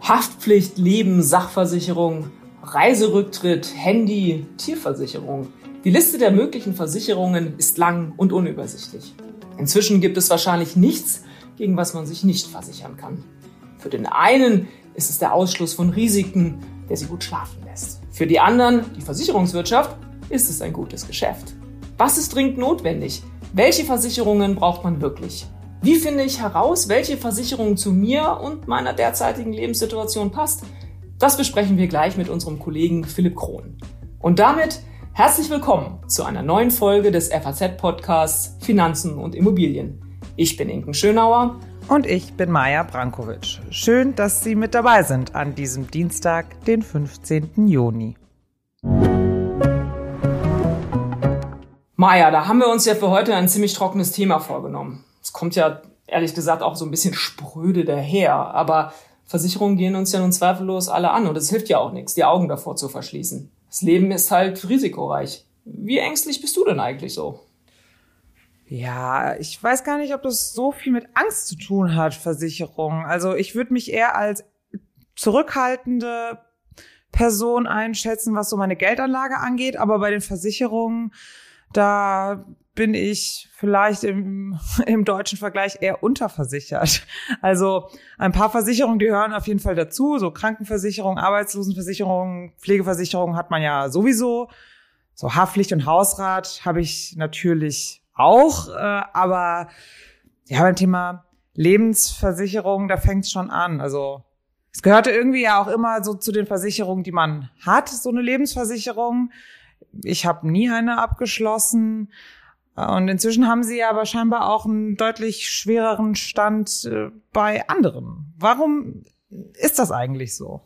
Haftpflicht, Leben, Sachversicherung, Reiserücktritt, Handy, Tierversicherung. Die Liste der möglichen Versicherungen ist lang und unübersichtlich. Inzwischen gibt es wahrscheinlich nichts, gegen was man sich nicht versichern kann. Für den einen ist es der Ausschluss von Risiken, der sie gut schlafen lässt. Für die anderen, die Versicherungswirtschaft, ist es ein gutes Geschäft. Was ist dringend notwendig? Welche Versicherungen braucht man wirklich? Wie finde ich heraus, welche Versicherung zu mir und meiner derzeitigen Lebenssituation passt? Das besprechen wir gleich mit unserem Kollegen Philipp Krohn. Und damit herzlich willkommen zu einer neuen Folge des FAZ-Podcasts Finanzen und Immobilien. Ich bin Inken Schönauer. Und ich bin Maja Brankovic. Schön, dass Sie mit dabei sind an diesem Dienstag, den 15. Juni. Maja, da haben wir uns ja für heute ein ziemlich trockenes Thema vorgenommen es kommt ja ehrlich gesagt auch so ein bisschen spröde daher, aber Versicherungen gehen uns ja nun zweifellos alle an und es hilft ja auch nichts, die Augen davor zu verschließen. Das Leben ist halt risikoreich. Wie ängstlich bist du denn eigentlich so? Ja, ich weiß gar nicht, ob das so viel mit Angst zu tun hat, Versicherungen. Also ich würde mich eher als zurückhaltende Person einschätzen, was so meine Geldanlage angeht, aber bei den Versicherungen, da bin ich vielleicht im, im deutschen Vergleich eher unterversichert. Also ein paar Versicherungen, die hören auf jeden Fall dazu. So Krankenversicherung, Arbeitslosenversicherung, Pflegeversicherung hat man ja sowieso. So Haftpflicht und Hausrat habe ich natürlich auch. Äh, aber ja, beim Thema Lebensversicherung, da fängt es schon an. Also es gehörte irgendwie ja auch immer so zu den Versicherungen, die man hat, so eine Lebensversicherung. Ich habe nie eine abgeschlossen. Und inzwischen haben sie aber scheinbar auch einen deutlich schwereren Stand äh, bei anderen. Warum ist das eigentlich so?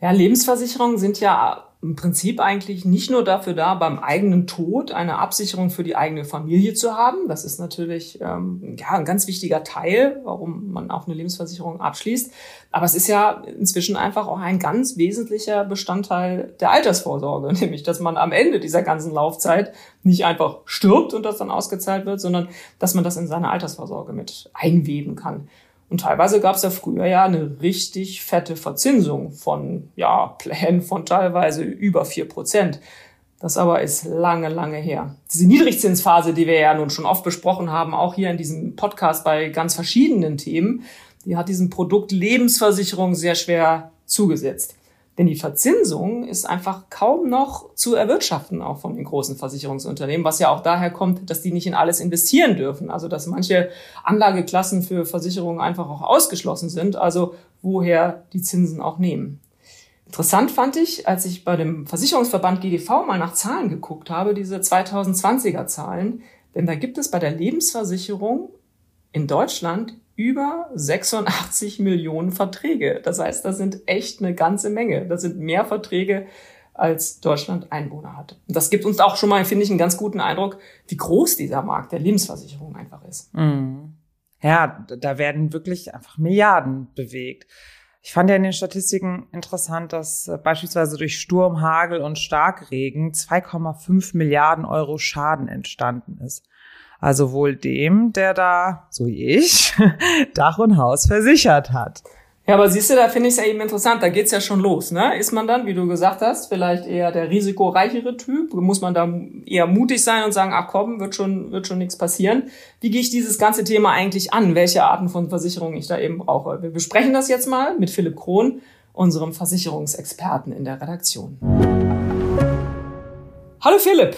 Ja, Lebensversicherungen sind ja im Prinzip eigentlich nicht nur dafür da, beim eigenen Tod eine Absicherung für die eigene Familie zu haben. Das ist natürlich ähm, ja, ein ganz wichtiger Teil, warum man auch eine Lebensversicherung abschließt. Aber es ist ja inzwischen einfach auch ein ganz wesentlicher Bestandteil der Altersvorsorge, nämlich dass man am Ende dieser ganzen Laufzeit nicht einfach stirbt und das dann ausgezahlt wird, sondern dass man das in seine Altersvorsorge mit einweben kann. Und teilweise gab es ja früher ja eine richtig fette Verzinsung von ja, Plänen von teilweise über vier Prozent. Das aber ist lange, lange her. Diese Niedrigzinsphase, die wir ja nun schon oft besprochen haben, auch hier in diesem Podcast bei ganz verschiedenen Themen, die hat diesem Produkt Lebensversicherung sehr schwer zugesetzt. Denn die Verzinsung ist einfach kaum noch zu erwirtschaften, auch von den großen Versicherungsunternehmen, was ja auch daher kommt, dass die nicht in alles investieren dürfen. Also dass manche Anlageklassen für Versicherungen einfach auch ausgeschlossen sind, also woher die Zinsen auch nehmen. Interessant fand ich, als ich bei dem Versicherungsverband GDV mal nach Zahlen geguckt habe, diese 2020er Zahlen, denn da gibt es bei der Lebensversicherung in Deutschland über 86 Millionen Verträge. Das heißt, das sind echt eine ganze Menge. Das sind mehr Verträge, als Deutschland Einwohner hat. Und das gibt uns auch schon mal, finde ich, einen ganz guten Eindruck, wie groß dieser Markt der Lebensversicherung einfach ist. Mhm. Ja, da werden wirklich einfach Milliarden bewegt. Ich fand ja in den Statistiken interessant, dass äh, beispielsweise durch Sturm, Hagel und Starkregen 2,5 Milliarden Euro Schaden entstanden ist. Also wohl dem, der da, so wie ich, Dach und Haus versichert hat. Ja, aber siehst du, da finde ich es ja eben interessant, da geht's ja schon los. Ne? Ist man dann, wie du gesagt hast, vielleicht eher der risikoreichere Typ? Muss man da eher mutig sein und sagen, ach komm, wird schon, wird schon nichts passieren? Wie gehe ich dieses ganze Thema eigentlich an? Welche Arten von Versicherungen ich da eben brauche? Wir besprechen das jetzt mal mit Philipp Krohn, unserem Versicherungsexperten in der Redaktion. Hallo Philipp.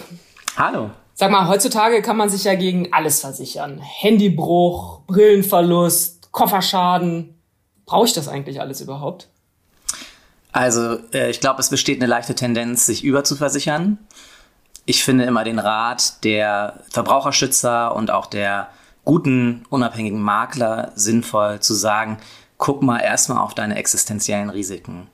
Hallo. Sag mal, heutzutage kann man sich ja gegen alles versichern. Handybruch, Brillenverlust, Kofferschaden. Brauche ich das eigentlich alles überhaupt? Also, äh, ich glaube, es besteht eine leichte Tendenz, sich überzuversichern. Ich finde immer den Rat der Verbraucherschützer und auch der guten, unabhängigen Makler sinnvoll zu sagen, guck mal erstmal auf deine existenziellen Risiken.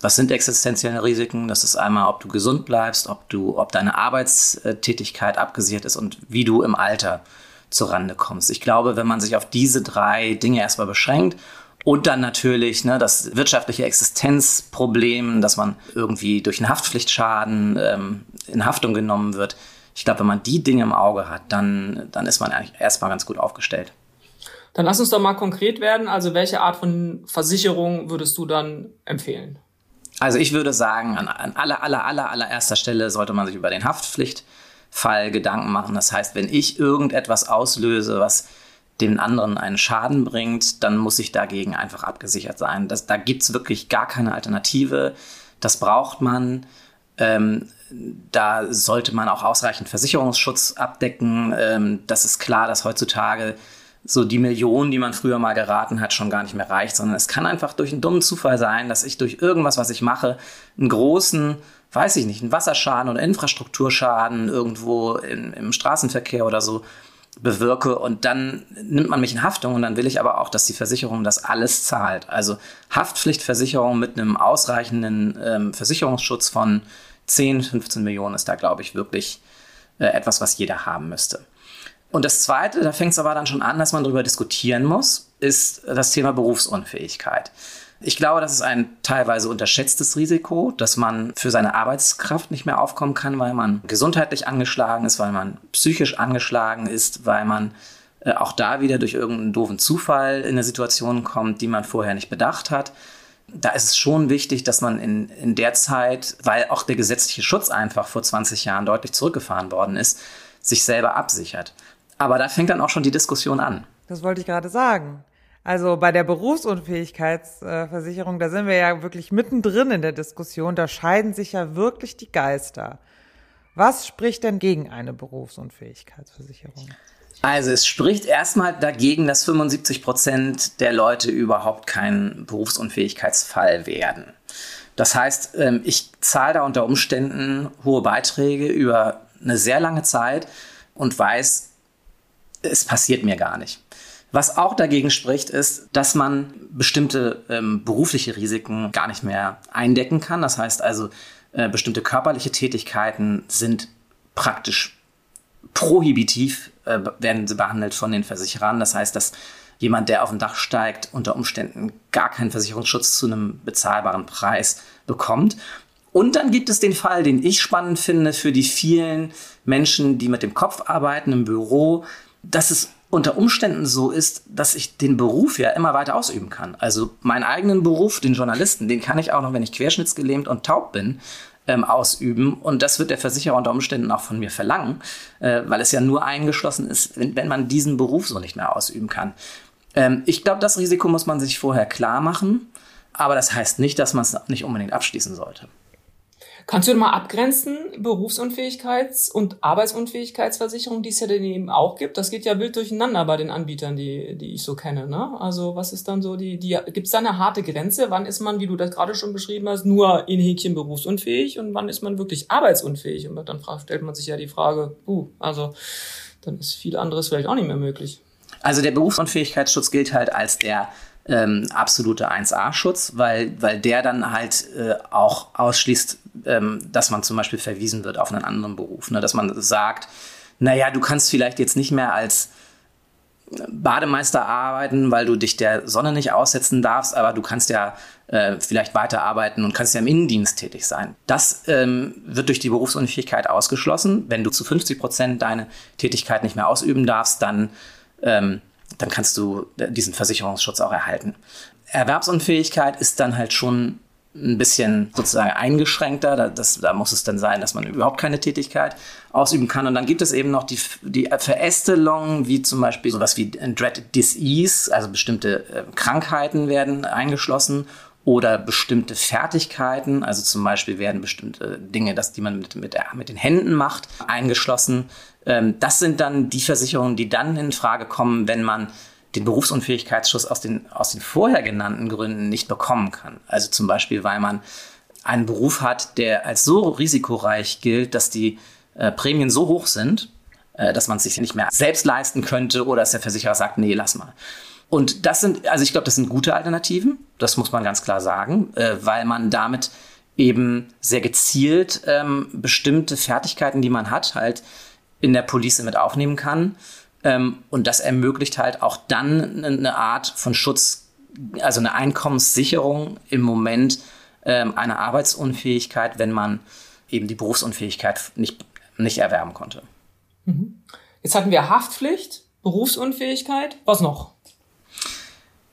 Was sind existenzielle Risiken? Das ist einmal, ob du gesund bleibst, ob du, ob deine Arbeitstätigkeit abgesichert ist und wie du im Alter zurande kommst. Ich glaube, wenn man sich auf diese drei Dinge erstmal beschränkt und dann natürlich ne, das wirtschaftliche Existenzproblem, dass man irgendwie durch einen Haftpflichtschaden ähm, in Haftung genommen wird. Ich glaube, wenn man die Dinge im Auge hat, dann, dann ist man eigentlich erstmal ganz gut aufgestellt. Dann lass uns doch mal konkret werden. Also welche Art von Versicherung würdest du dann empfehlen? Also ich würde sagen, an, an aller, aller, aller, allererster Stelle sollte man sich über den Haftpflichtfall Gedanken machen. Das heißt, wenn ich irgendetwas auslöse, was dem anderen einen Schaden bringt, dann muss ich dagegen einfach abgesichert sein. Das, da gibt's wirklich gar keine Alternative. Das braucht man. Ähm, da sollte man auch ausreichend Versicherungsschutz abdecken. Ähm, das ist klar, dass heutzutage so die Millionen, die man früher mal geraten hat, schon gar nicht mehr reicht, sondern es kann einfach durch einen dummen Zufall sein, dass ich durch irgendwas, was ich mache, einen großen, weiß ich nicht, einen Wasserschaden oder Infrastrukturschaden irgendwo in, im Straßenverkehr oder so bewirke und dann nimmt man mich in Haftung und dann will ich aber auch, dass die Versicherung das alles zahlt. Also Haftpflichtversicherung mit einem ausreichenden ähm, Versicherungsschutz von 10, 15 Millionen ist da, glaube ich, wirklich äh, etwas, was jeder haben müsste. Und das Zweite, da fängt es aber dann schon an, dass man darüber diskutieren muss, ist das Thema Berufsunfähigkeit. Ich glaube, das ist ein teilweise unterschätztes Risiko, dass man für seine Arbeitskraft nicht mehr aufkommen kann, weil man gesundheitlich angeschlagen ist, weil man psychisch angeschlagen ist, weil man äh, auch da wieder durch irgendeinen doofen Zufall in eine Situation kommt, die man vorher nicht bedacht hat. Da ist es schon wichtig, dass man in, in der Zeit, weil auch der gesetzliche Schutz einfach vor 20 Jahren deutlich zurückgefahren worden ist, sich selber absichert. Aber da fängt dann auch schon die Diskussion an. Das wollte ich gerade sagen. Also bei der Berufsunfähigkeitsversicherung, da sind wir ja wirklich mittendrin in der Diskussion, da scheiden sich ja wirklich die Geister. Was spricht denn gegen eine Berufsunfähigkeitsversicherung? Also es spricht erstmal dagegen, dass 75 Prozent der Leute überhaupt keinen Berufsunfähigkeitsfall werden. Das heißt, ähm, ich zahle da unter Umständen hohe Beiträge über eine sehr lange Zeit und weiß, es passiert mir gar nicht. Was auch dagegen spricht, ist, dass man bestimmte ähm, berufliche Risiken gar nicht mehr eindecken kann. Das heißt also, äh, bestimmte körperliche Tätigkeiten sind praktisch prohibitiv, äh, werden sie behandelt von den Versicherern. Das heißt, dass jemand, der auf ein Dach steigt, unter Umständen gar keinen Versicherungsschutz zu einem bezahlbaren Preis bekommt. Und dann gibt es den Fall, den ich spannend finde für die vielen Menschen, die mit dem Kopf arbeiten im Büro, dass es unter Umständen so ist, dass ich den Beruf ja immer weiter ausüben kann. Also meinen eigenen Beruf, den Journalisten, den kann ich auch noch, wenn ich querschnittsgelähmt und taub bin, ähm, ausüben. Und das wird der Versicherer unter Umständen auch von mir verlangen, äh, weil es ja nur eingeschlossen ist, wenn, wenn, man diesen Beruf so nicht mehr ausüben kann. Ähm, ich glaube, das Risiko muss man sich vorher klar machen. Aber das heißt nicht, dass man es nicht unbedingt abschließen sollte. Kannst du mal abgrenzen, Berufsunfähigkeits- und Arbeitsunfähigkeitsversicherung, die es ja eben auch gibt? Das geht ja wild durcheinander bei den Anbietern, die, die ich so kenne. Ne? Also was ist dann so die, die gibt es da eine harte Grenze? Wann ist man, wie du das gerade schon beschrieben hast, nur in Häkchen berufsunfähig und wann ist man wirklich arbeitsunfähig? Und dann stellt man sich ja die Frage, uh, also dann ist viel anderes vielleicht auch nicht mehr möglich. Also der Berufsunfähigkeitsschutz gilt halt als der ähm, absolute 1A-Schutz, weil, weil der dann halt äh, auch ausschließt, ähm, dass man zum Beispiel verwiesen wird auf einen anderen Beruf. Ne? Dass man sagt, naja, du kannst vielleicht jetzt nicht mehr als Bademeister arbeiten, weil du dich der Sonne nicht aussetzen darfst, aber du kannst ja äh, vielleicht weiterarbeiten und kannst ja im Innendienst tätig sein. Das ähm, wird durch die Berufsunfähigkeit ausgeschlossen. Wenn du zu 50 Prozent deine Tätigkeit nicht mehr ausüben darfst, dann ähm, dann kannst du diesen Versicherungsschutz auch erhalten. Erwerbsunfähigkeit ist dann halt schon ein bisschen sozusagen eingeschränkter. Da, das, da muss es dann sein, dass man überhaupt keine Tätigkeit ausüben kann. Und dann gibt es eben noch die, die Verästelungen, wie zum Beispiel sowas wie Dread Disease, also bestimmte äh, Krankheiten werden eingeschlossen oder bestimmte Fertigkeiten, also zum Beispiel werden bestimmte Dinge, das, die man mit, mit, mit den Händen macht, eingeschlossen. Ähm, das sind dann die Versicherungen, die dann in Frage kommen, wenn man den Berufsunfähigkeitsschutz aus den, aus den vorher genannten Gründen nicht bekommen kann. Also zum Beispiel, weil man einen Beruf hat, der als so risikoreich gilt, dass die äh, Prämien so hoch sind, äh, dass man es sich nicht mehr selbst leisten könnte oder dass der Versicherer sagt, nee, lass mal. Und das sind, also ich glaube, das sind gute Alternativen, das muss man ganz klar sagen, äh, weil man damit eben sehr gezielt ähm, bestimmte Fertigkeiten, die man hat, halt in der Police mit aufnehmen kann. Ähm, und das ermöglicht halt auch dann eine Art von Schutz, also eine Einkommenssicherung im Moment ähm, einer Arbeitsunfähigkeit, wenn man eben die Berufsunfähigkeit nicht, nicht erwerben konnte. Mhm. Jetzt hatten wir Haftpflicht, Berufsunfähigkeit. Was noch?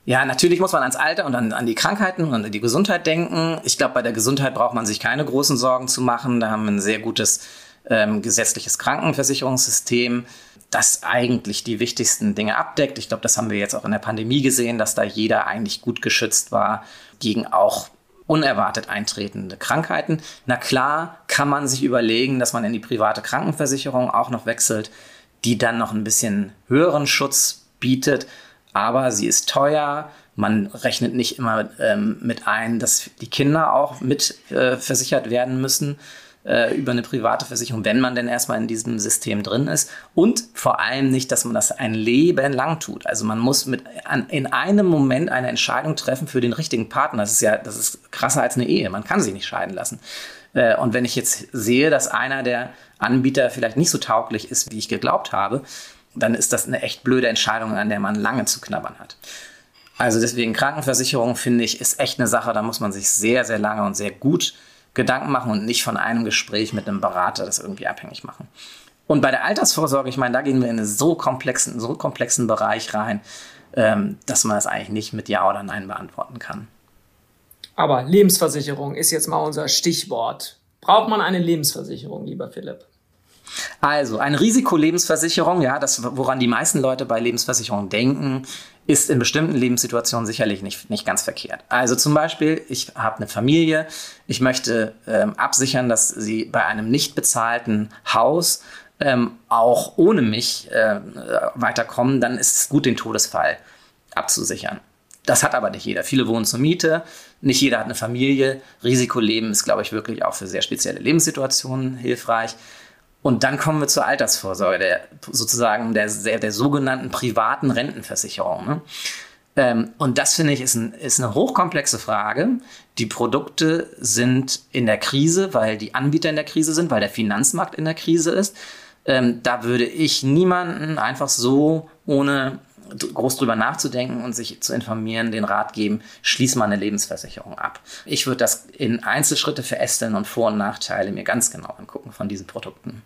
Ja, natürlich muss man ans Alter und an, an die Krankheiten und an die Gesundheit denken. Ich glaube, bei der Gesundheit braucht man sich keine großen Sorgen zu machen. Da haben wir ein sehr gutes ähm, gesetzliches Krankenversicherungssystem, das eigentlich die wichtigsten Dinge abdeckt. Ich glaube, das haben wir jetzt auch in der Pandemie gesehen, dass da jeder eigentlich gut geschützt war gegen auch unerwartet eintretende Krankheiten. Na klar kann man sich überlegen, dass man in die private Krankenversicherung auch noch wechselt, die dann noch ein bisschen höheren Schutz bietet, aber sie ist teuer. Man rechnet nicht immer ähm, mit ein, dass die Kinder auch mit äh, versichert werden müssen äh, über eine private Versicherung, wenn man denn erstmal in diesem System drin ist. Und vor allem nicht, dass man das ein Leben lang tut. Also man muss mit an, in einem Moment eine Entscheidung treffen für den richtigen Partner. Das ist ja, das ist krasser als eine Ehe. Man kann sich nicht scheiden lassen. Äh, und wenn ich jetzt sehe, dass einer der Anbieter vielleicht nicht so tauglich ist, wie ich geglaubt habe, dann ist das eine echt blöde Entscheidung, an der man lange zu knabbern hat. Also deswegen Krankenversicherung finde ich ist echt eine Sache, da muss man sich sehr, sehr lange und sehr gut Gedanken machen und nicht von einem Gespräch mit einem Berater das irgendwie abhängig machen. Und bei der Altersvorsorge, ich meine, da gehen wir in einen so komplexen, so komplexen Bereich rein, ähm, dass man das eigentlich nicht mit Ja oder Nein beantworten kann. Aber Lebensversicherung ist jetzt mal unser Stichwort. Braucht man eine Lebensversicherung, lieber Philipp? Also, eine Risikolebensversicherung, ja, das, woran die meisten Leute bei Lebensversicherungen denken, ist in bestimmten Lebenssituationen sicherlich nicht, nicht ganz verkehrt. Also zum Beispiel, ich habe eine Familie, ich möchte ähm, absichern, dass sie bei einem nicht bezahlten Haus ähm, auch ohne mich äh, weiterkommen, dann ist es gut, den Todesfall abzusichern. Das hat aber nicht jeder. Viele wohnen zur Miete, nicht jeder hat eine Familie. Risikoleben ist, glaube ich, wirklich auch für sehr spezielle Lebenssituationen hilfreich. Und dann kommen wir zur Altersvorsorge, der, sozusagen der, der, der sogenannten privaten Rentenversicherung. Ne? Ähm, und das finde ich ist, ein, ist eine hochkomplexe Frage. Die Produkte sind in der Krise, weil die Anbieter in der Krise sind, weil der Finanzmarkt in der Krise ist. Ähm, da würde ich niemanden einfach so ohne groß drüber nachzudenken und sich zu informieren, den Rat geben, schließ mal eine Lebensversicherung ab. Ich würde das in Einzelschritte verästeln und Vor- und Nachteile mir ganz genau angucken von diesen Produkten.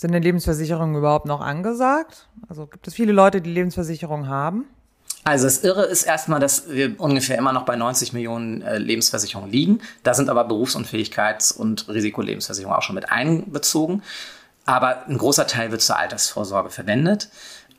Sind denn Lebensversicherungen überhaupt noch angesagt? Also gibt es viele Leute, die Lebensversicherungen haben? Also das Irre ist erstmal, dass wir ungefähr immer noch bei 90 Millionen äh, Lebensversicherungen liegen. Da sind aber Berufsunfähigkeits- und Risikolebensversicherungen auch schon mit einbezogen. Aber ein großer Teil wird zur Altersvorsorge verwendet.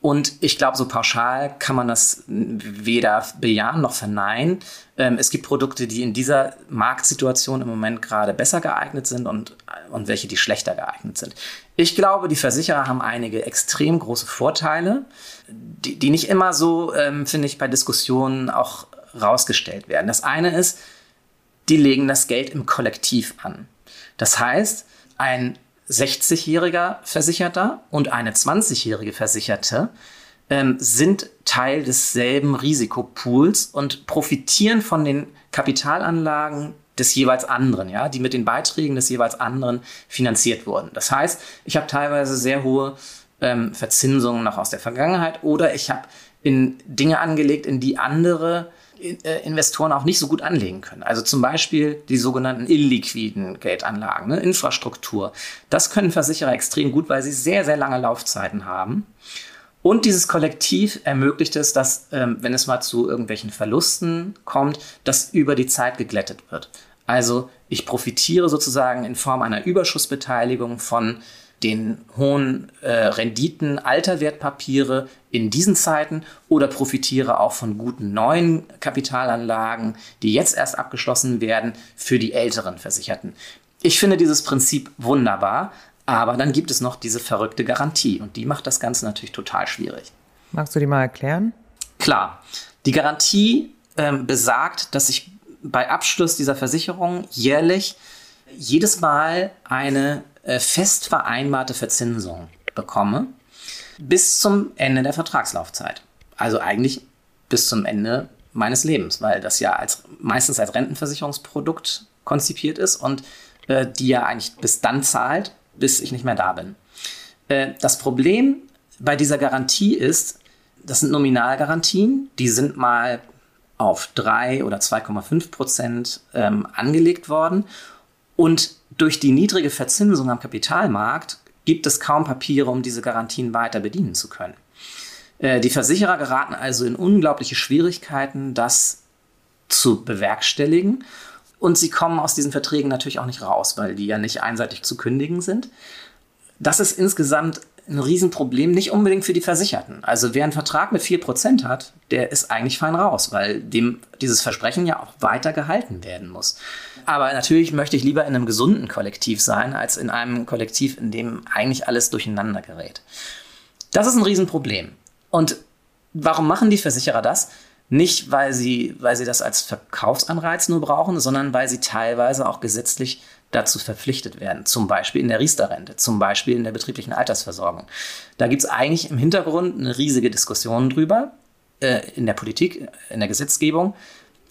Und ich glaube, so pauschal kann man das weder bejahen noch verneinen. Ähm, es gibt Produkte, die in dieser Marktsituation im Moment gerade besser geeignet sind und, und welche, die schlechter geeignet sind. Ich glaube, die Versicherer haben einige extrem große Vorteile, die, die nicht immer so, ähm, finde ich, bei Diskussionen auch rausgestellt werden. Das eine ist, die legen das Geld im Kollektiv an. Das heißt, ein 60-jähriger Versicherter und eine 20-jährige Versicherte ähm, sind Teil desselben Risikopools und profitieren von den Kapitalanlagen des jeweils anderen, ja, die mit den Beiträgen des jeweils anderen finanziert wurden. Das heißt, ich habe teilweise sehr hohe ähm, Verzinsungen noch aus der Vergangenheit oder ich habe in Dinge angelegt, in die andere äh, Investoren auch nicht so gut anlegen können. Also zum Beispiel die sogenannten illiquiden Geldanlagen, ne? Infrastruktur. Das können Versicherer extrem gut, weil sie sehr, sehr lange Laufzeiten haben. Und dieses Kollektiv ermöglicht es, dass, ähm, wenn es mal zu irgendwelchen Verlusten kommt, das über die Zeit geglättet wird. Also ich profitiere sozusagen in Form einer Überschussbeteiligung von den hohen äh, Renditen alter Wertpapiere in diesen Zeiten oder profitiere auch von guten neuen Kapitalanlagen, die jetzt erst abgeschlossen werden für die älteren Versicherten. Ich finde dieses Prinzip wunderbar, aber dann gibt es noch diese verrückte Garantie und die macht das Ganze natürlich total schwierig. Magst du die mal erklären? Klar. Die Garantie ähm, besagt, dass ich bei Abschluss dieser Versicherung jährlich jedes Mal eine äh, fest vereinbarte Verzinsung bekomme bis zum Ende der Vertragslaufzeit. Also eigentlich bis zum Ende meines Lebens, weil das ja als, meistens als Rentenversicherungsprodukt konzipiert ist und äh, die ja eigentlich bis dann zahlt, bis ich nicht mehr da bin. Äh, das Problem bei dieser Garantie ist, das sind Nominalgarantien, die sind mal auf 3 oder 2,5 Prozent ähm, angelegt worden und durch die niedrige Verzinsung am Kapitalmarkt gibt es kaum Papiere, um diese Garantien weiter bedienen zu können. Äh, die Versicherer geraten also in unglaubliche Schwierigkeiten, das zu bewerkstelligen. Und sie kommen aus diesen Verträgen natürlich auch nicht raus, weil die ja nicht einseitig zu kündigen sind. Das ist insgesamt ein Riesenproblem, nicht unbedingt für die Versicherten. Also wer einen Vertrag mit 4% hat, der ist eigentlich fein raus, weil dem dieses Versprechen ja auch weiter gehalten werden muss. Aber natürlich möchte ich lieber in einem gesunden Kollektiv sein, als in einem Kollektiv, in dem eigentlich alles durcheinander gerät. Das ist ein Riesenproblem. Und warum machen die Versicherer das? Nicht, weil sie, weil sie das als Verkaufsanreiz nur brauchen, sondern weil sie teilweise auch gesetzlich dazu verpflichtet werden. Zum Beispiel in der Riester-Rente, zum Beispiel in der betrieblichen Altersversorgung. Da gibt es eigentlich im Hintergrund eine riesige Diskussion drüber, äh, in der Politik, in der Gesetzgebung.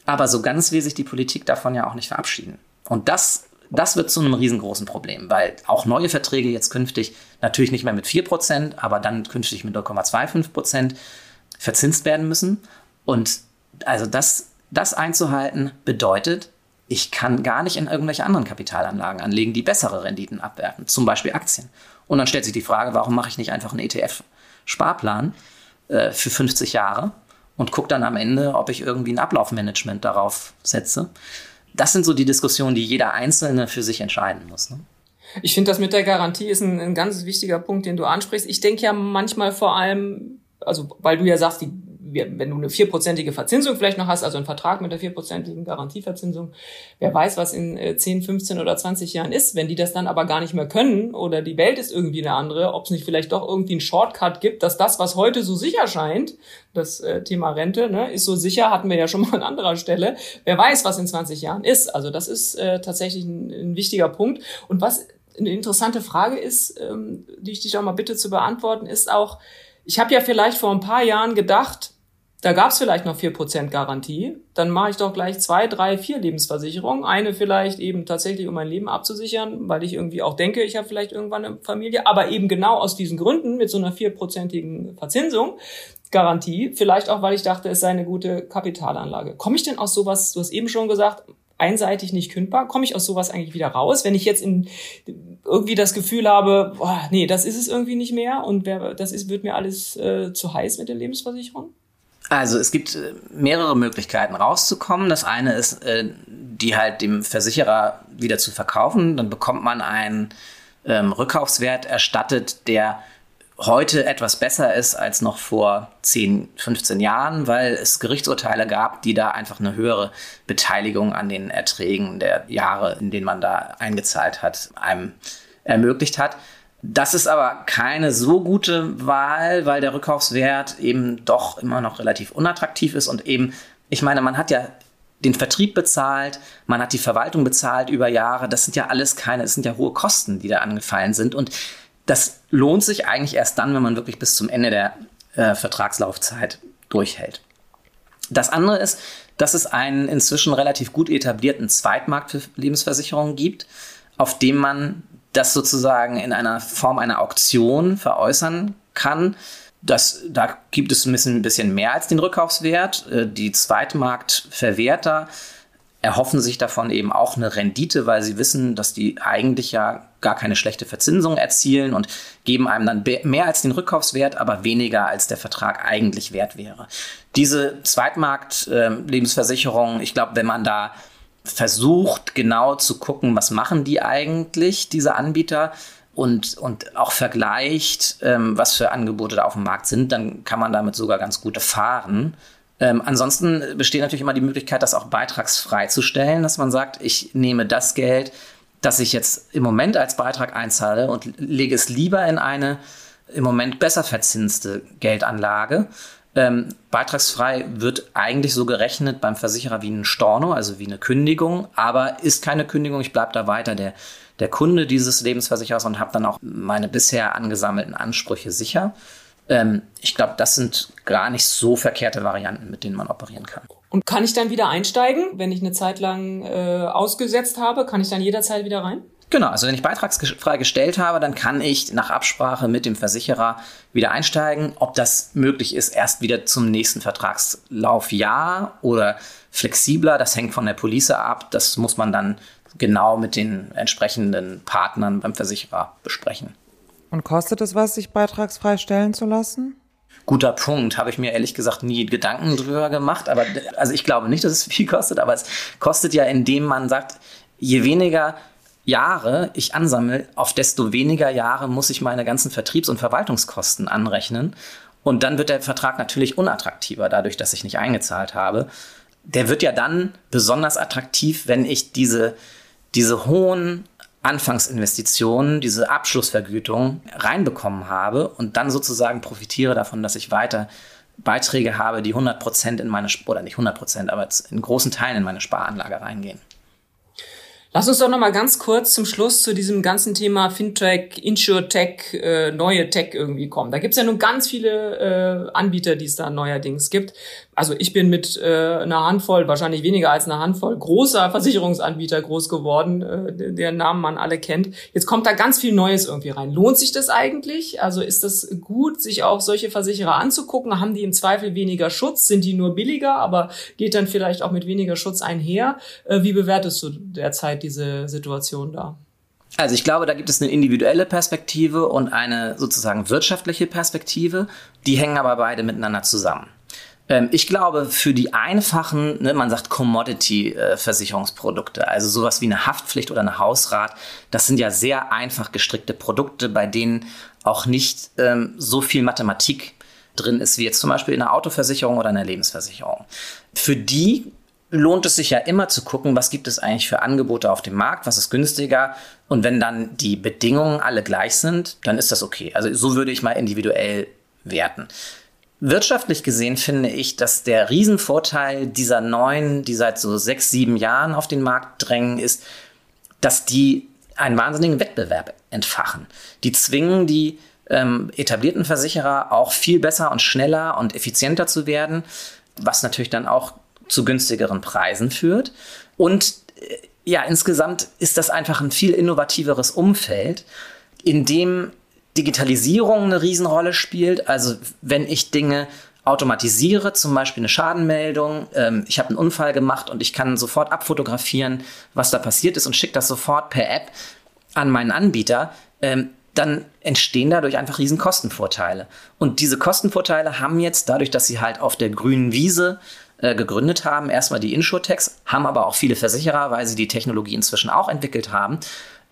Aber so ganz will sich die Politik davon ja auch nicht verabschieden. Und das, das wird zu einem riesengroßen Problem, weil auch neue Verträge jetzt künftig natürlich nicht mehr mit 4%, aber dann künftig mit 0,25% verzinst werden müssen. Und also das, das einzuhalten bedeutet, ich kann gar nicht in irgendwelche anderen Kapitalanlagen anlegen, die bessere Renditen abwerfen, zum Beispiel Aktien. Und dann stellt sich die Frage, warum mache ich nicht einfach einen ETF-Sparplan äh, für 50 Jahre und gucke dann am Ende, ob ich irgendwie ein Ablaufmanagement darauf setze. Das sind so die Diskussionen, die jeder Einzelne für sich entscheiden muss. Ne? Ich finde, das mit der Garantie ist ein, ein ganz wichtiger Punkt, den du ansprichst. Ich denke ja manchmal vor allem, also weil du ja sagst, die wenn du eine vierprozentige Verzinsung vielleicht noch hast, also einen Vertrag mit der vierprozentigen Garantieverzinsung, wer weiß, was in 10, äh, 15 oder 20 Jahren ist, wenn die das dann aber gar nicht mehr können oder die Welt ist irgendwie eine andere, ob es nicht vielleicht doch irgendwie einen Shortcut gibt, dass das, was heute so sicher scheint, das äh, Thema Rente, ne, ist so sicher, hatten wir ja schon mal an anderer Stelle, wer weiß, was in 20 Jahren ist. Also das ist äh, tatsächlich ein, ein wichtiger Punkt. Und was eine interessante Frage ist, ähm, die ich dich auch mal bitte zu beantworten, ist auch, ich habe ja vielleicht vor ein paar Jahren gedacht, da gab es vielleicht noch vier Prozent Garantie. Dann mache ich doch gleich zwei, drei, vier Lebensversicherungen. Eine vielleicht eben tatsächlich, um mein Leben abzusichern, weil ich irgendwie auch denke, ich habe vielleicht irgendwann eine Familie. Aber eben genau aus diesen Gründen mit so einer vierprozentigen Verzinsung. Garantie, vielleicht auch, weil ich dachte, es sei eine gute Kapitalanlage. Komme ich denn aus sowas, du hast eben schon gesagt, einseitig nicht kündbar, komme ich aus sowas eigentlich wieder raus, wenn ich jetzt in, irgendwie das Gefühl habe, boah, nee, das ist es irgendwie nicht mehr und wer, das ist, wird mir alles äh, zu heiß mit der Lebensversicherung? Also es gibt äh, mehrere Möglichkeiten rauszukommen. Das eine ist, äh, die halt dem Versicherer wieder zu verkaufen. Dann bekommt man einen ähm, Rückkaufswert erstattet, der heute etwas besser ist als noch vor 10, 15 Jahren, weil es Gerichtsurteile gab, die da einfach eine höhere Beteiligung an den Erträgen der Jahre, in denen man da eingezahlt hat, einem ermöglicht hat. Das ist aber keine so gute Wahl, weil der Rückkaufswert eben doch immer noch relativ unattraktiv ist und eben, ich meine, man hat ja den Vertrieb bezahlt, man hat die Verwaltung bezahlt über Jahre. Das sind ja alles keine, das sind ja hohe Kosten, die da angefallen sind. Und das lohnt sich eigentlich erst dann, wenn man wirklich bis zum Ende der äh, Vertragslaufzeit durchhält. Das andere ist, dass es einen inzwischen relativ gut etablierten Zweitmarkt für Lebensversicherungen gibt, auf dem man das sozusagen in einer Form einer Auktion veräußern kann. Das, da gibt es ein bisschen, ein bisschen mehr als den Rückkaufswert. Äh, die Zweitmarktverwerter erhoffen sich davon eben auch eine Rendite, weil sie wissen, dass die eigentlich ja gar keine schlechte Verzinsung erzielen und geben einem dann mehr als den Rückkaufswert, aber weniger als der Vertrag eigentlich wert wäre. Diese Zweitmarkt-Lebensversicherung, ähm, ich glaube, wenn man da versucht genau zu gucken, was machen die eigentlich, diese Anbieter, und, und auch vergleicht, ähm, was für Angebote da auf dem Markt sind, dann kann man damit sogar ganz gut fahren. Ähm, ansonsten besteht natürlich immer die Möglichkeit, das auch beitragsfrei zu stellen, dass man sagt, ich nehme das Geld, das ich jetzt im Moment als Beitrag einzahle und lege es lieber in eine im Moment besser verzinste Geldanlage ähm, beitragsfrei wird eigentlich so gerechnet beim Versicherer wie ein Storno, also wie eine Kündigung, aber ist keine Kündigung. Ich bleibe da weiter der, der Kunde dieses Lebensversicherers und habe dann auch meine bisher angesammelten Ansprüche sicher. Ähm, ich glaube, das sind gar nicht so verkehrte Varianten, mit denen man operieren kann. Und kann ich dann wieder einsteigen, wenn ich eine Zeit lang äh, ausgesetzt habe? Kann ich dann jederzeit wieder rein? Genau, also wenn ich beitragsfrei gestellt habe, dann kann ich nach Absprache mit dem Versicherer wieder einsteigen. Ob das möglich ist, erst wieder zum nächsten Vertragslaufjahr oder flexibler, das hängt von der Police ab. Das muss man dann genau mit den entsprechenden Partnern beim Versicherer besprechen. Und kostet es was, sich beitragsfrei stellen zu lassen? guter Punkt. Habe ich mir ehrlich gesagt nie Gedanken drüber gemacht. Aber also ich glaube nicht, dass es viel kostet, aber es kostet ja, indem man sagt, je weniger Jahre ich ansammle, auf desto weniger Jahre muss ich meine ganzen Vertriebs- und Verwaltungskosten anrechnen. Und dann wird der Vertrag natürlich unattraktiver, dadurch, dass ich nicht eingezahlt habe. Der wird ja dann besonders attraktiv, wenn ich diese, diese hohen Anfangsinvestitionen, diese Abschlussvergütung reinbekommen habe und dann sozusagen profitiere davon, dass ich weiter Beiträge habe, die 100 Prozent in meine, oder nicht 100 Prozent, aber in großen Teilen in meine Sparanlage reingehen. Lass uns doch noch mal ganz kurz zum Schluss zu diesem ganzen Thema Fintech, Insurtech, äh, neue Tech irgendwie kommen. Da gibt's ja nun ganz viele äh, Anbieter, die es da neuerdings gibt also ich bin mit äh, einer Handvoll, wahrscheinlich weniger als einer Handvoll großer Versicherungsanbieter groß geworden, äh, deren Namen man alle kennt. Jetzt kommt da ganz viel Neues irgendwie rein. Lohnt sich das eigentlich? Also ist das gut, sich auch solche Versicherer anzugucken? Haben die im Zweifel weniger Schutz? Sind die nur billiger, aber geht dann vielleicht auch mit weniger Schutz einher? Äh, wie bewertest du derzeit diese Situation da? Also ich glaube, da gibt es eine individuelle Perspektive und eine sozusagen wirtschaftliche Perspektive. Die hängen aber beide miteinander zusammen. Ähm, ich glaube, für die einfachen, ne, man sagt Commodity-Versicherungsprodukte, also sowas wie eine Haftpflicht oder eine Hausrat, das sind ja sehr einfach gestrickte Produkte, bei denen auch nicht ähm, so viel Mathematik drin ist, wie jetzt zum Beispiel in einer Autoversicherung oder einer Lebensversicherung. Für die lohnt es sich ja immer zu gucken, was gibt es eigentlich für Angebote auf dem Markt, was ist günstiger. Und wenn dann die Bedingungen alle gleich sind, dann ist das okay. Also so würde ich mal individuell werten. Wirtschaftlich gesehen finde ich, dass der Riesenvorteil dieser neuen, die seit so sechs, sieben Jahren auf den Markt drängen, ist, dass die einen wahnsinnigen Wettbewerb entfachen. Die zwingen die ähm, etablierten Versicherer auch viel besser und schneller und effizienter zu werden, was natürlich dann auch zu günstigeren Preisen führt. Und äh, ja, insgesamt ist das einfach ein viel innovativeres Umfeld, in dem Digitalisierung eine Riesenrolle spielt. Also wenn ich Dinge automatisiere, zum Beispiel eine Schadenmeldung, ähm, ich habe einen Unfall gemacht und ich kann sofort abfotografieren, was da passiert ist und schicke das sofort per App an meinen Anbieter, ähm, dann entstehen dadurch einfach riesen Kostenvorteile. Und diese Kostenvorteile haben jetzt, dadurch, dass sie halt auf der grünen Wiese äh, gegründet haben, erstmal die Insurtechs, haben aber auch viele Versicherer, weil sie die Technologie inzwischen auch entwickelt haben.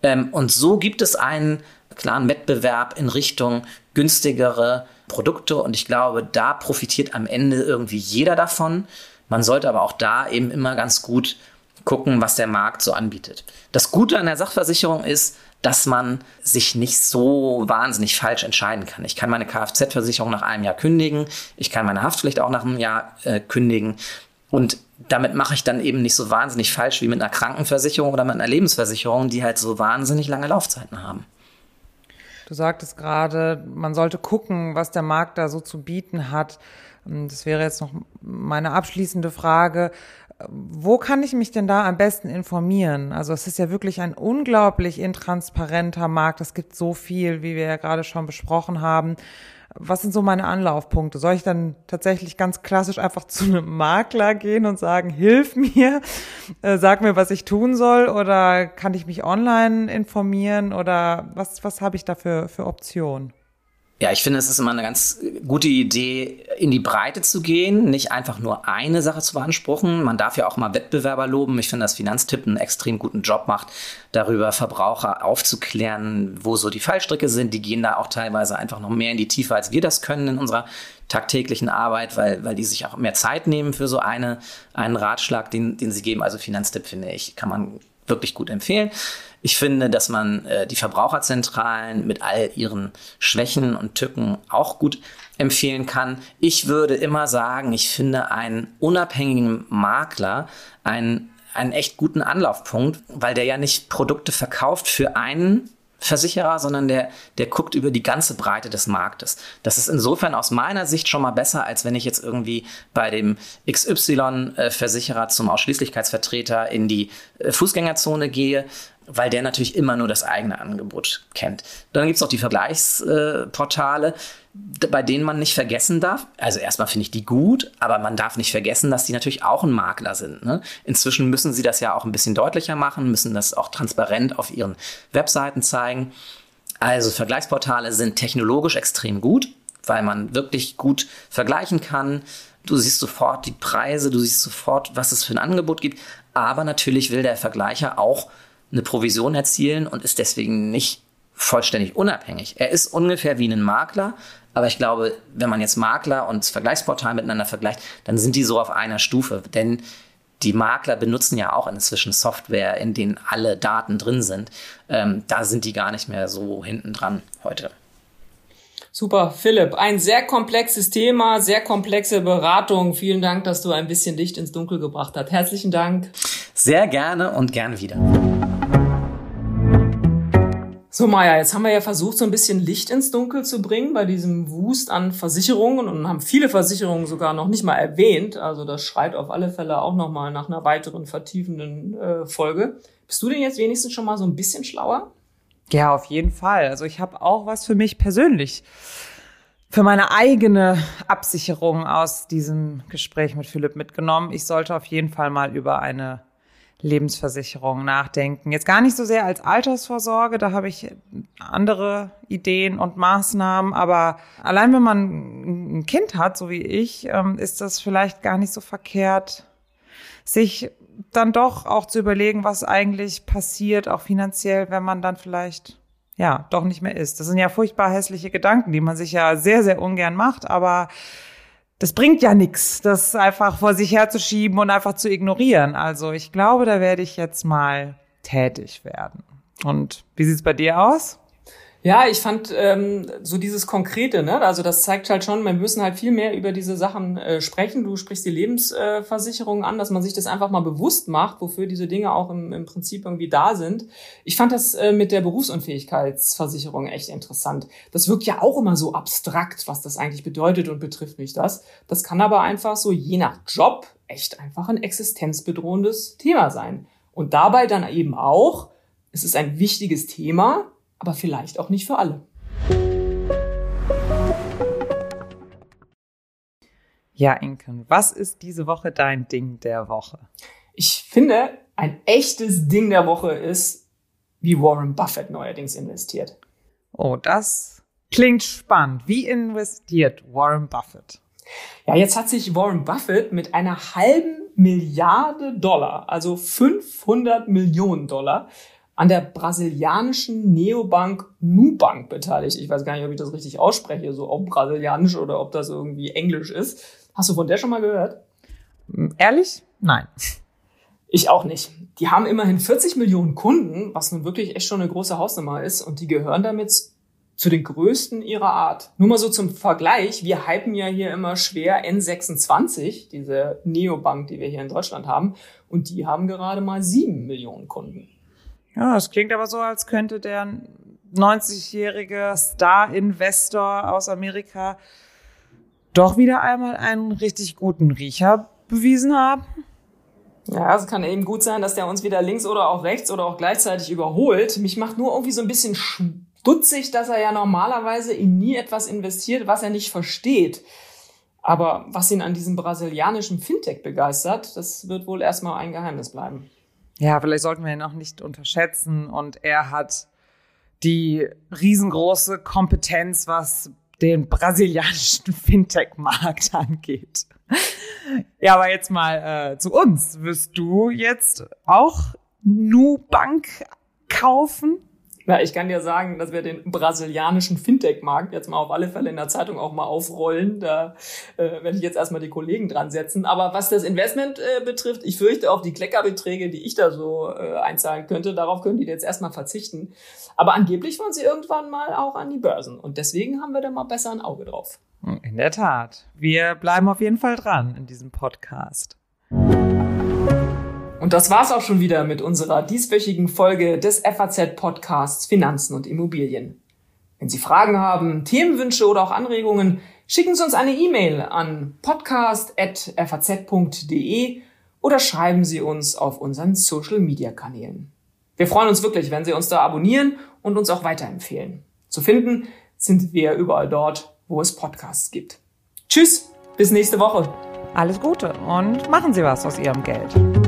Ähm, und so gibt es einen klaren Wettbewerb in Richtung günstigere Produkte und ich glaube, da profitiert am Ende irgendwie jeder davon. Man sollte aber auch da eben immer ganz gut gucken, was der Markt so anbietet. Das Gute an der Sachversicherung ist, dass man sich nicht so wahnsinnig falsch entscheiden kann. Ich kann meine Kfz-Versicherung nach einem Jahr kündigen, ich kann meine Haftpflicht auch nach einem Jahr äh, kündigen und damit mache ich dann eben nicht so wahnsinnig falsch wie mit einer Krankenversicherung oder mit einer Lebensversicherung, die halt so wahnsinnig lange Laufzeiten haben. Du sagtest gerade, man sollte gucken, was der Markt da so zu bieten hat. Das wäre jetzt noch meine abschließende Frage. Wo kann ich mich denn da am besten informieren? Also es ist ja wirklich ein unglaublich intransparenter Markt. Es gibt so viel, wie wir ja gerade schon besprochen haben was sind so meine Anlaufpunkte? Soll ich dann tatsächlich ganz klassisch einfach zu einem Makler gehen und sagen, hilf mir, äh, sag mir, was ich tun soll? Oder kann ich mich online informieren? Oder was, was habe ich da für, für Optionen? Ja, ich finde, es ist immer eine ganz gute Idee, in die Breite zu gehen, nicht einfach nur eine Sache zu beanspruchen. Man darf ja auch mal Wettbewerber loben. Ich finde, dass Finanztipp einen extrem guten Job macht, darüber Verbraucher aufzuklären, wo so die Fallstricke sind. Die gehen da auch teilweise einfach noch mehr in die Tiefe, als wir das können in unserer tagtäglichen Arbeit, weil, weil die sich auch mehr Zeit nehmen für so eine, einen Ratschlag, den, den sie geben. Also Finanztipp, finde ich, kann man wirklich gut empfehlen. Ich finde, dass man äh, die Verbraucherzentralen mit all ihren Schwächen und Tücken auch gut empfehlen kann. Ich würde immer sagen, ich finde einen unabhängigen Makler einen, einen echt guten Anlaufpunkt, weil der ja nicht Produkte verkauft für einen Versicherer, sondern der, der guckt über die ganze Breite des Marktes. Das ist insofern aus meiner Sicht schon mal besser, als wenn ich jetzt irgendwie bei dem XY-Versicherer zum Ausschließlichkeitsvertreter in die äh, Fußgängerzone gehe, weil der natürlich immer nur das eigene Angebot kennt. Dann gibt es auch die Vergleichsportale, bei denen man nicht vergessen darf. Also erstmal finde ich die gut, aber man darf nicht vergessen, dass die natürlich auch ein Makler sind. Ne? Inzwischen müssen sie das ja auch ein bisschen deutlicher machen, müssen das auch transparent auf ihren Webseiten zeigen. Also Vergleichsportale sind technologisch extrem gut, weil man wirklich gut vergleichen kann. Du siehst sofort die Preise, du siehst sofort, was es für ein Angebot gibt. Aber natürlich will der Vergleicher auch eine Provision erzielen und ist deswegen nicht vollständig unabhängig. Er ist ungefähr wie ein Makler, aber ich glaube, wenn man jetzt Makler und das Vergleichsportal miteinander vergleicht, dann sind die so auf einer Stufe. Denn die Makler benutzen ja auch inzwischen Software, in denen alle Daten drin sind. Ähm, da sind die gar nicht mehr so hinten dran heute. Super, Philipp. Ein sehr komplexes Thema, sehr komplexe Beratung. Vielen Dank, dass du ein bisschen Licht ins Dunkel gebracht hast. Herzlichen Dank. Sehr gerne und gern wieder. So, Maja, jetzt haben wir ja versucht, so ein bisschen Licht ins Dunkel zu bringen bei diesem Wust an Versicherungen und haben viele Versicherungen sogar noch nicht mal erwähnt. Also das schreit auf alle Fälle auch noch mal nach einer weiteren vertiefenden äh, Folge. Bist du denn jetzt wenigstens schon mal so ein bisschen schlauer? Ja, auf jeden Fall. Also ich habe auch was für mich persönlich, für meine eigene Absicherung aus diesem Gespräch mit Philipp mitgenommen. Ich sollte auf jeden Fall mal über eine Lebensversicherung nachdenken. Jetzt gar nicht so sehr als Altersvorsorge, da habe ich andere Ideen und Maßnahmen, aber allein wenn man ein Kind hat, so wie ich, ähm, ist das vielleicht gar nicht so verkehrt, sich dann doch auch zu überlegen, was eigentlich passiert, auch finanziell, wenn man dann vielleicht ja doch nicht mehr ist. Das sind ja furchtbar hässliche Gedanken, die man sich ja sehr, sehr ungern macht, aber das bringt ja nichts, das einfach vor sich herzuschieben und einfach zu ignorieren. Also ich glaube, da werde ich jetzt mal tätig werden. Und wie sieht's bei dir aus? Ja, ich fand ähm, so dieses Konkrete, ne? Also das zeigt halt schon, wir müssen halt viel mehr über diese Sachen äh, sprechen. Du sprichst die Lebensversicherung äh, an, dass man sich das einfach mal bewusst macht, wofür diese Dinge auch im, im Prinzip irgendwie da sind. Ich fand das äh, mit der Berufsunfähigkeitsversicherung echt interessant. Das wirkt ja auch immer so abstrakt, was das eigentlich bedeutet und betrifft mich das. Das kann aber einfach so je nach Job echt einfach ein existenzbedrohendes Thema sein. Und dabei dann eben auch, es ist ein wichtiges Thema, aber vielleicht auch nicht für alle. Ja, Inken, was ist diese Woche dein Ding der Woche? Ich finde, ein echtes Ding der Woche ist, wie Warren Buffett neuerdings investiert. Oh, das klingt spannend. Wie investiert Warren Buffett? Ja, jetzt hat sich Warren Buffett mit einer halben Milliarde Dollar, also 500 Millionen Dollar, an der brasilianischen Neobank Nubank beteiligt. Ich weiß gar nicht, ob ich das richtig ausspreche, so ob brasilianisch oder ob das irgendwie englisch ist. Hast du von der schon mal gehört? Ehrlich? Nein. Ich auch nicht. Die haben immerhin 40 Millionen Kunden, was nun wirklich echt schon eine große Hausnummer ist, und die gehören damit zu den größten ihrer Art. Nur mal so zum Vergleich, wir hypen ja hier immer schwer N26, diese Neobank, die wir hier in Deutschland haben, und die haben gerade mal sieben Millionen Kunden. Ja, es klingt aber so, als könnte der 90-jährige Star-Investor aus Amerika doch wieder einmal einen richtig guten Riecher bewiesen haben. Ja, es kann eben gut sein, dass der uns wieder links oder auch rechts oder auch gleichzeitig überholt. Mich macht nur irgendwie so ein bisschen stutzig, dass er ja normalerweise in nie etwas investiert, was er nicht versteht. Aber was ihn an diesem brasilianischen Fintech begeistert, das wird wohl erstmal ein Geheimnis bleiben ja, vielleicht sollten wir ihn auch nicht unterschätzen. Und er hat die riesengroße Kompetenz, was den brasilianischen Fintech-Markt angeht. Ja, aber jetzt mal äh, zu uns. Wirst du jetzt auch Nubank kaufen? Na, ich kann dir sagen, dass wir den brasilianischen Fintech-Markt jetzt mal auf alle Fälle in der Zeitung auch mal aufrollen. Da äh, werde ich jetzt erstmal die Kollegen dran setzen. Aber was das Investment äh, betrifft, ich fürchte auch die Kleckerbeträge, die ich da so äh, einzahlen könnte, darauf können die jetzt erstmal verzichten. Aber angeblich wollen sie irgendwann mal auch an die Börsen. Und deswegen haben wir da mal besser ein Auge drauf. In der Tat. Wir bleiben auf jeden Fall dran in diesem Podcast. Und das war's auch schon wieder mit unserer dieswöchigen Folge des FAZ Podcasts Finanzen und Immobilien. Wenn Sie Fragen haben, Themenwünsche oder auch Anregungen, schicken Sie uns eine E-Mail an podcast.faz.de oder schreiben Sie uns auf unseren Social Media Kanälen. Wir freuen uns wirklich, wenn Sie uns da abonnieren und uns auch weiterempfehlen. Zu finden sind wir überall dort, wo es Podcasts gibt. Tschüss, bis nächste Woche. Alles Gute und machen Sie was aus Ihrem Geld.